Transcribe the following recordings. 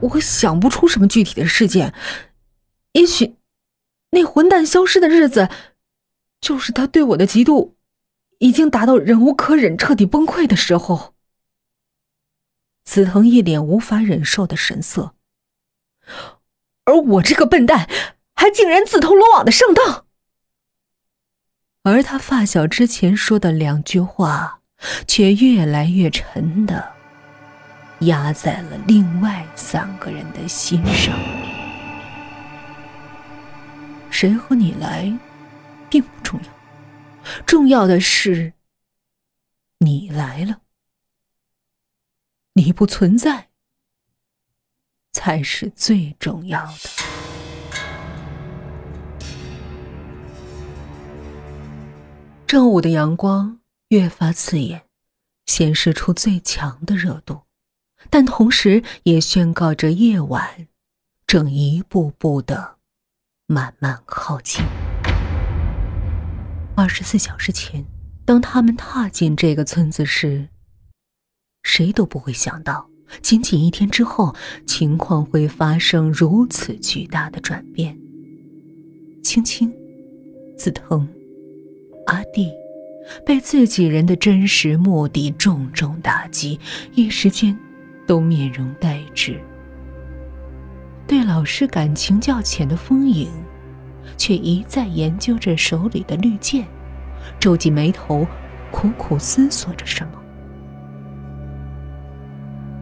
我想不出什么具体的事件。也许，那混蛋消失的日子，就是他对我的嫉妒已经达到忍无可忍、彻底崩溃的时候。紫藤一脸无法忍受的神色，而我这个笨蛋，还竟然自投罗网的上当。而他发小之前说的两句话，却越来越沉的压在了另外三个人的心上。谁和你来，并不重要，重要的是你来了。你不存在，才是最重要的。正午的阳光越发刺眼，显示出最强的热度，但同时也宣告着夜晚正一步步的慢慢靠近。二十四小时前，当他们踏进这个村子时。谁都不会想到，仅仅一天之后，情况会发生如此巨大的转变。青青、紫藤、阿弟，被自己人的真实目的重重打击，一时间都面容呆滞。对老师感情较浅的风影，却一再研究着手里的绿箭，皱紧眉头，苦苦思索着什么。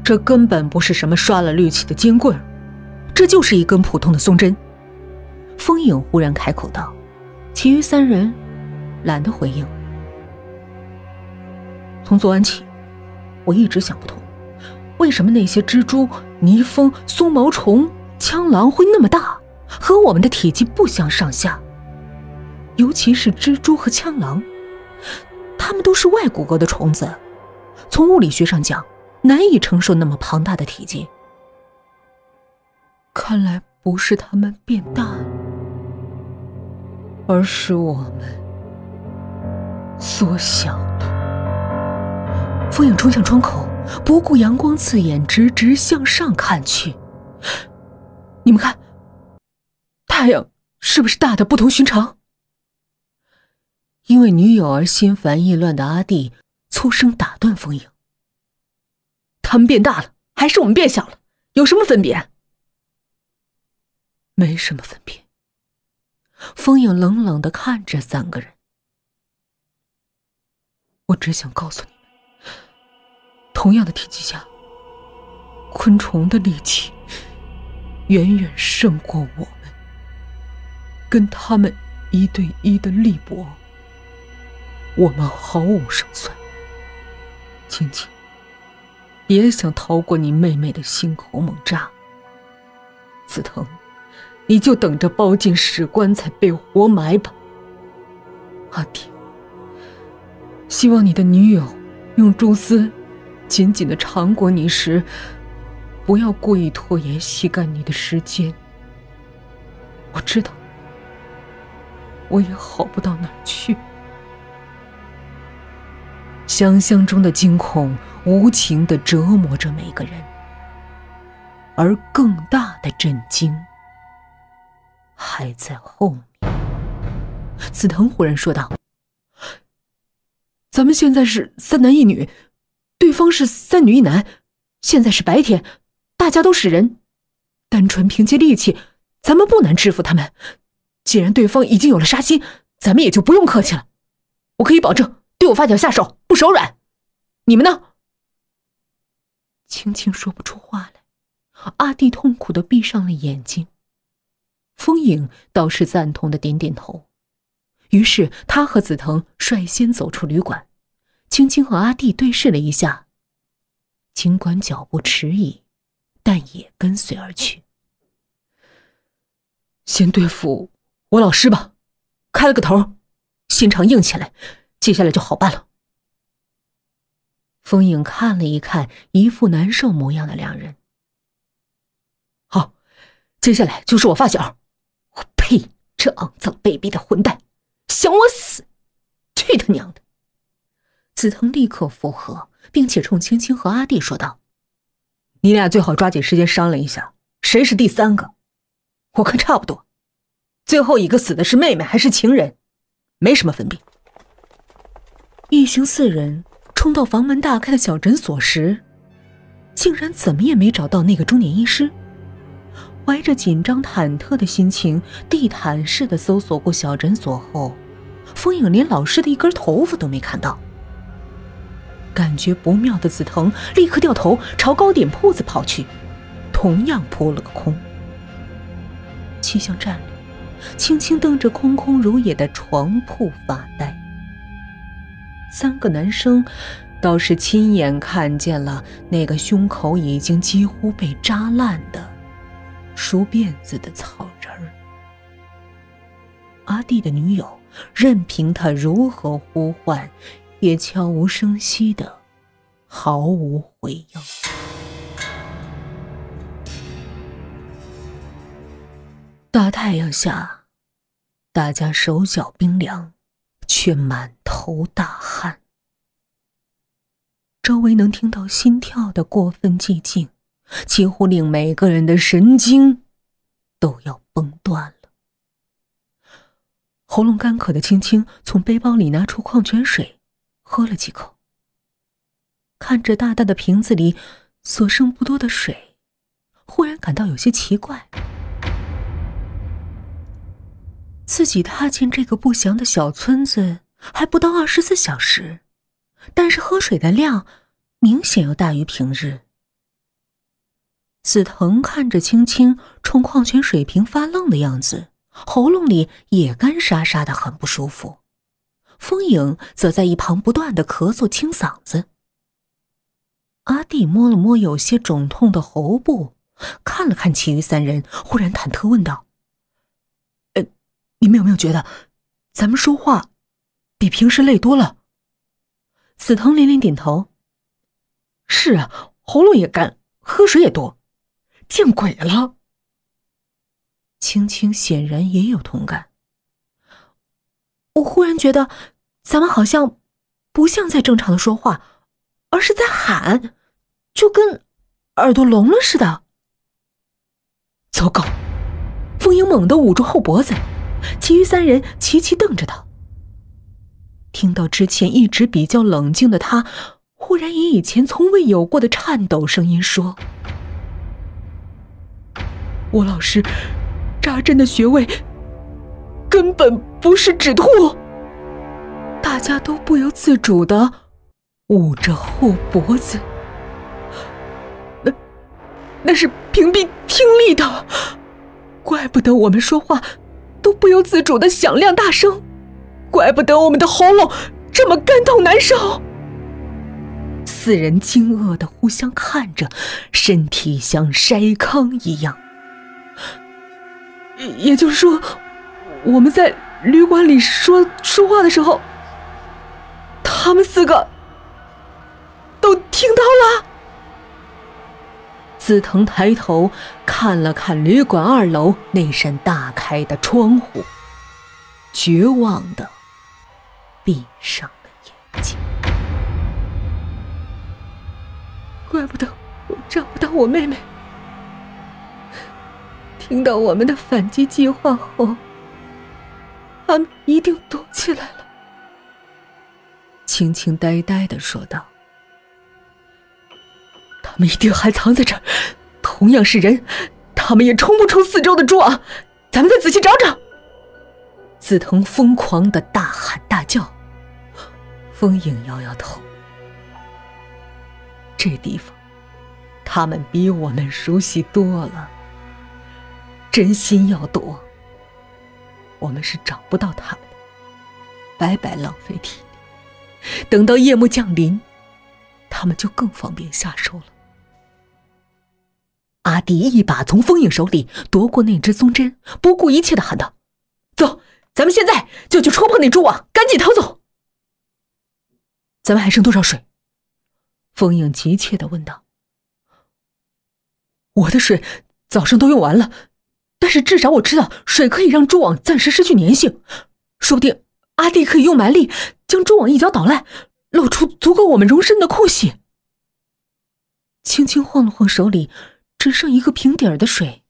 这根本不是什么刷了绿漆的尖棍，这就是一根普通的松针。风影忽然开口道，其余三人懒得回应。从昨晚起，我一直想不通，为什么那些蜘蛛、泥蜂、松毛虫、枪狼会那么大，和我们的体积不相上下。尤其是蜘蛛和枪狼，它们都是外骨骼的虫子，从物理学上讲。难以承受那么庞大的体积，看来不是他们变大，而是我们缩小了。风影冲向窗口，不顾阳光刺眼，直直向上看去。你们看，太阳是不是大的不同寻常？因为女友而心烦意乱的阿弟粗声打断风影。他们变大了，还是我们变小了？有什么分别？没什么分别。风影冷冷的看着三个人。我只想告诉你，同样的体积下，昆虫的力气远远胜过我们。跟他们一对一的力搏，我们毫无胜算。青青。别想逃过你妹妹的心口猛扎，紫藤，你就等着包进屎棺材被活埋吧。阿弟，希望你的女友用蛛丝紧紧的缠裹你时，不要故意拖延吸干你的时间。我知道，我也好不到哪去。想象中的惊恐无情的折磨着每个人，而更大的震惊还在后面。紫藤忽然说道：“咱们现在是三男一女，对方是三女一男。现在是白天，大家都是人，单纯凭借力气，咱们不难制服他们。既然对方已经有了杀心，咱们也就不用客气了。我可以保证。”对我发小下手不手软，你们呢？青青说不出话来，阿弟痛苦的闭上了眼睛。风影倒是赞同的点点头，于是他和紫藤率先走出旅馆，青青和阿弟对视了一下，尽管脚步迟疑，但也跟随而去。先对付我老师吧，开了个头，心肠硬起来。接下来就好办了。风影看了一看一副难受模样的两人，好，接下来就是我发小。我呸！这肮脏卑鄙的混蛋，想我死！去他娘的！紫藤立刻附和，并且冲青青和阿弟说道：“你俩最好抓紧时间商量一下，谁是第三个？我看差不多，最后一个死的是妹妹还是情人，没什么分别。一行四人冲到房门大开的小诊所时，竟然怎么也没找到那个中年医师。怀着紧张忐忑的心情，地毯式的搜索过小诊所后，风影连老师的一根头发都没看到。感觉不妙的紫藤立刻掉头朝糕点铺子跑去，同样扑了个空。气象站里，轻轻瞪着空空如也的床铺发呆。三个男生倒是亲眼看见了那个胸口已经几乎被扎烂的梳辫子的草人儿。阿弟的女友任凭他如何呼唤。也悄无声息的，毫无回应。大太阳下，大家手脚冰凉，却满头大汗。周围能听到心跳的过分寂静，几乎令每个人的神经都要崩断了。喉咙干渴的青青从背包里拿出矿泉水。喝了几口，看着大大的瓶子里所剩不多的水，忽然感到有些奇怪。自己踏进这个不祥的小村子还不到二十四小时，但是喝水的量明显要大于平日。紫藤看着青青冲矿泉水瓶发愣的样子，喉咙里也干沙沙的，很不舒服。风影则在一旁不断的咳嗽清嗓子。阿弟摸了摸有些肿痛的喉部，看了看其余三人，忽然忐忑问道：“呃，你们有没有觉得，咱们说话比平时累多了？”紫藤连连点头：“是啊，喉咙也干，喝水也多，见鬼了。”青青显然也有同感。我忽然觉得，咱们好像不像在正常的说话，而是在喊，就跟耳朵聋了似的。糟糕！风影猛地捂住后脖子，其余三人齐齐瞪着他。听到之前一直比较冷静的他，忽然以以前从未有过的颤抖声音说：“我老师扎针的穴位。”根本不是止吐，大家都不由自主的捂着后脖子。那那是屏蔽听力的，怪不得我们说话都不由自主的响亮大声，怪不得我们的喉咙这么干痛难受。四人惊愕的互相看着，身体像筛糠一样。也就是说。我们在旅馆里说说话的时候，他们四个都听到了。紫藤抬头看了看旅馆二楼那扇大开的窗户，绝望的闭上了眼睛。怪不得我找不到我妹妹。听到我们的反击计划后。他们一定躲起来了。青青呆呆的说道：“他们一定还藏在这儿，同样是人，他们也冲不出四周的蛛网。咱们再仔细找找。”紫藤疯狂的大喊大叫，风影摇摇头：“这地方，他们比我们熟悉多了。真心要躲。”我们是找不到他们的，白白浪费体力。等到夜幕降临，他们就更方便下手了。阿迪一把从风影手里夺过那只松针，不顾一切的喊道：“走，咱们现在就去戳破那蛛网，赶紧逃走！”咱们还剩多少水？风影急切的问道。我的水早上都用完了。但是至少我知道，水可以让蛛网暂时失去粘性，说不定阿弟可以用蛮力将蛛网一脚捣烂，露出足够我们容身的空隙。轻轻晃了晃手里只剩一个平底儿的水，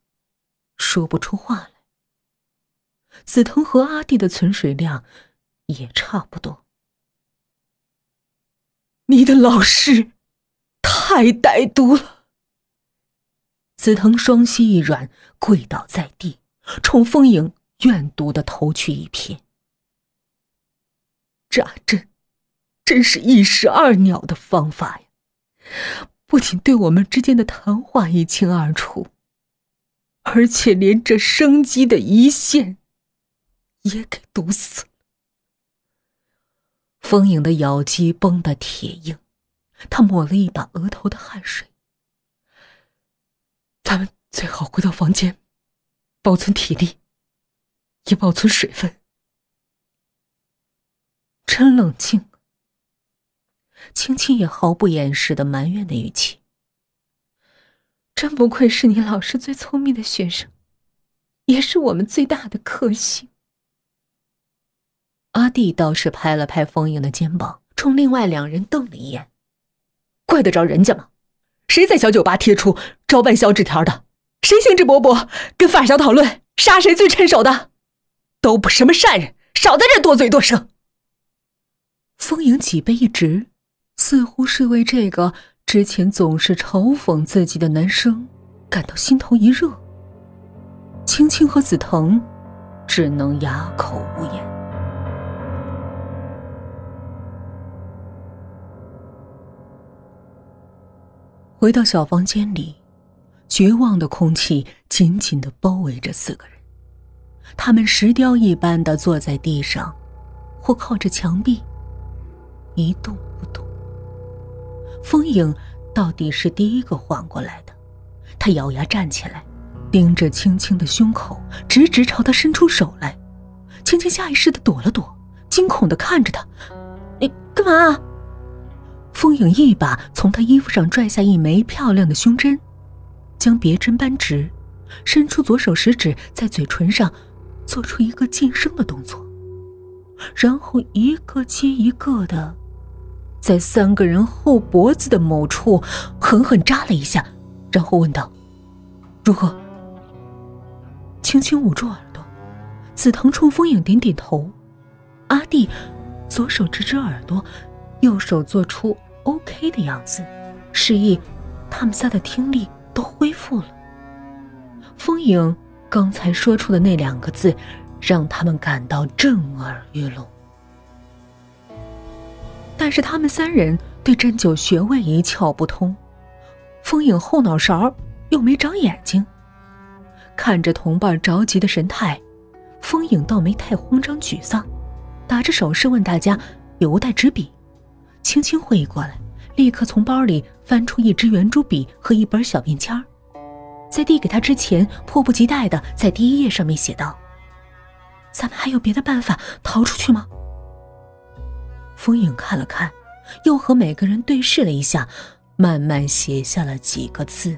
说不出话来。紫藤和阿弟的存水量也差不多。你的老师太歹毒了。紫藤双膝一软，跪倒在地，冲风影怨毒的投去一瞥。扎针，真是一石二鸟的方法呀！不仅对我们之间的谈话一清二楚，而且连这生机的一线也给堵死了。风影的咬肌绷得铁硬，他抹了一把额头的汗水。咱们最好回到房间，保存体力，也保存水分。真冷静。青青也毫不掩饰的埋怨的语气。真不愧是你老师最聪明的学生，也是我们最大的克星。阿弟倒是拍了拍风影的肩膀，冲另外两人瞪了一眼：“怪得着人家吗？谁在小酒吧贴出招办小纸条的？谁兴致勃勃跟发小讨论杀谁最趁手的？都不什么善人，少在这多嘴多声。”风影脊背一直，似乎是为这个之前总是嘲讽自己的男生感到心头一热。青青和紫藤只能哑口无言。回到小房间里，绝望的空气紧紧的包围着四个人。他们石雕一般的坐在地上，或靠着墙壁，一动不动。风影到底是第一个缓过来的，他咬牙站起来，盯着青青的胸口，直直朝他伸出手来。青青下意识的躲了躲，惊恐的看着他：“你干嘛？”风影一把从他衣服上拽下一枚漂亮的胸针，将别针扳直，伸出左手食指在嘴唇上做出一个噤声的动作，然后一个接一个的，在三个人后脖子的某处狠狠扎了一下，然后问道：“如何？”轻轻捂住耳朵，紫藤冲风影点点头，阿弟左手指指耳朵。右手做出 OK 的样子，示意他们仨的听力都恢复了。风影刚才说出的那两个字，让他们感到震耳欲聋。但是他们三人对针灸穴位一窍不通，风影后脑勺又没长眼睛。看着同伴着急的神态，风影倒没太慌张沮丧，打着手势问大家有无带纸笔。轻轻会意过来，立刻从包里翻出一支圆珠笔和一本小便签儿，在递给他之前，迫不及待的在第一页上面写道：“咱们还有别的办法逃出去吗？”风影看了看，又和每个人对视了一下，慢慢写下了几个字：“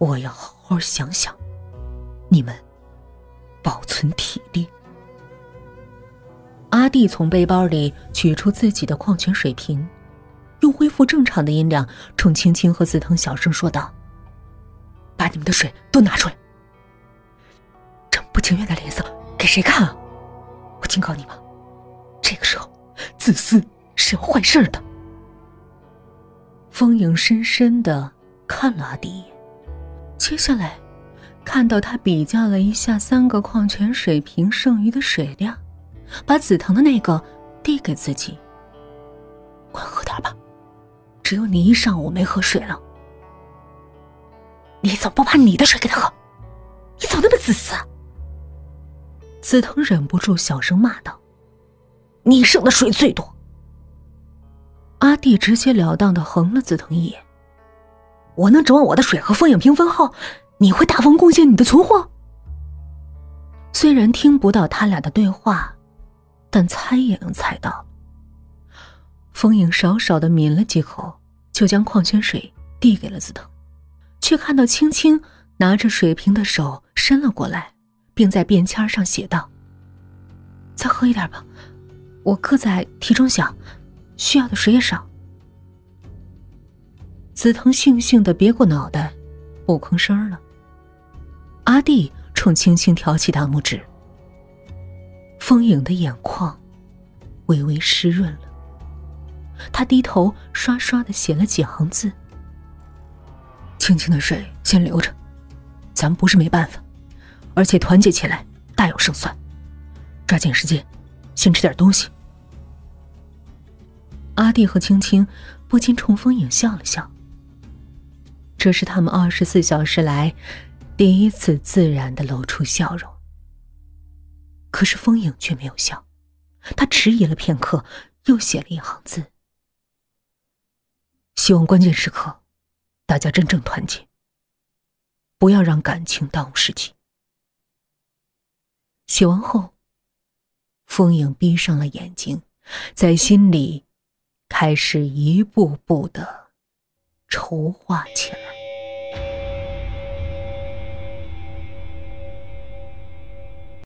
我要好好想想，你们阿弟从背包里取出自己的矿泉水瓶，用恢复正常的音量冲青青和紫藤小声说道：“把你们的水都拿出来。这么不情愿的脸色给谁看啊？我警告你们，这个时候自私是要坏事的。”风影深深的看了阿弟一眼，接下来看到他比较了一下三个矿泉水瓶剩余的水量。把紫藤的那个递给自己，快喝点吧，只有你一上午没喝水了。你怎么不把你的水给他喝？你怎么那么自私？紫藤忍不住小声骂道：“你剩的水最多。”阿弟直截了当的横了紫藤一眼：“我能指望我的水和风影平分后，你会大方贡献你的存货？”虽然听不到他俩的对话。但猜也能猜到。风影少少的抿了几口，就将矿泉水递给了紫藤，却看到青青拿着水瓶的手伸了过来，并在便签上写道：“再喝一点吧，我个子矮，体重小，需要的水也少。”紫藤悻悻的别过脑袋，不吭声了。阿弟冲青青挑起大拇指。风影的眼眶微微湿润了，他低头刷刷的写了几行字：“青青的水先留着，咱们不是没办法，而且团结起来大有胜算。抓紧时间，先吃点东西。”阿弟和青青不禁冲风影笑了笑。这是他们二十四小时来第一次自然的露出笑容。可是风影却没有笑，他迟疑了片刻，又写了一行字：“希望关键时刻，大家真正团结，不要让感情耽误事情。”写完后，风影闭上了眼睛，在心里开始一步步的筹划起来。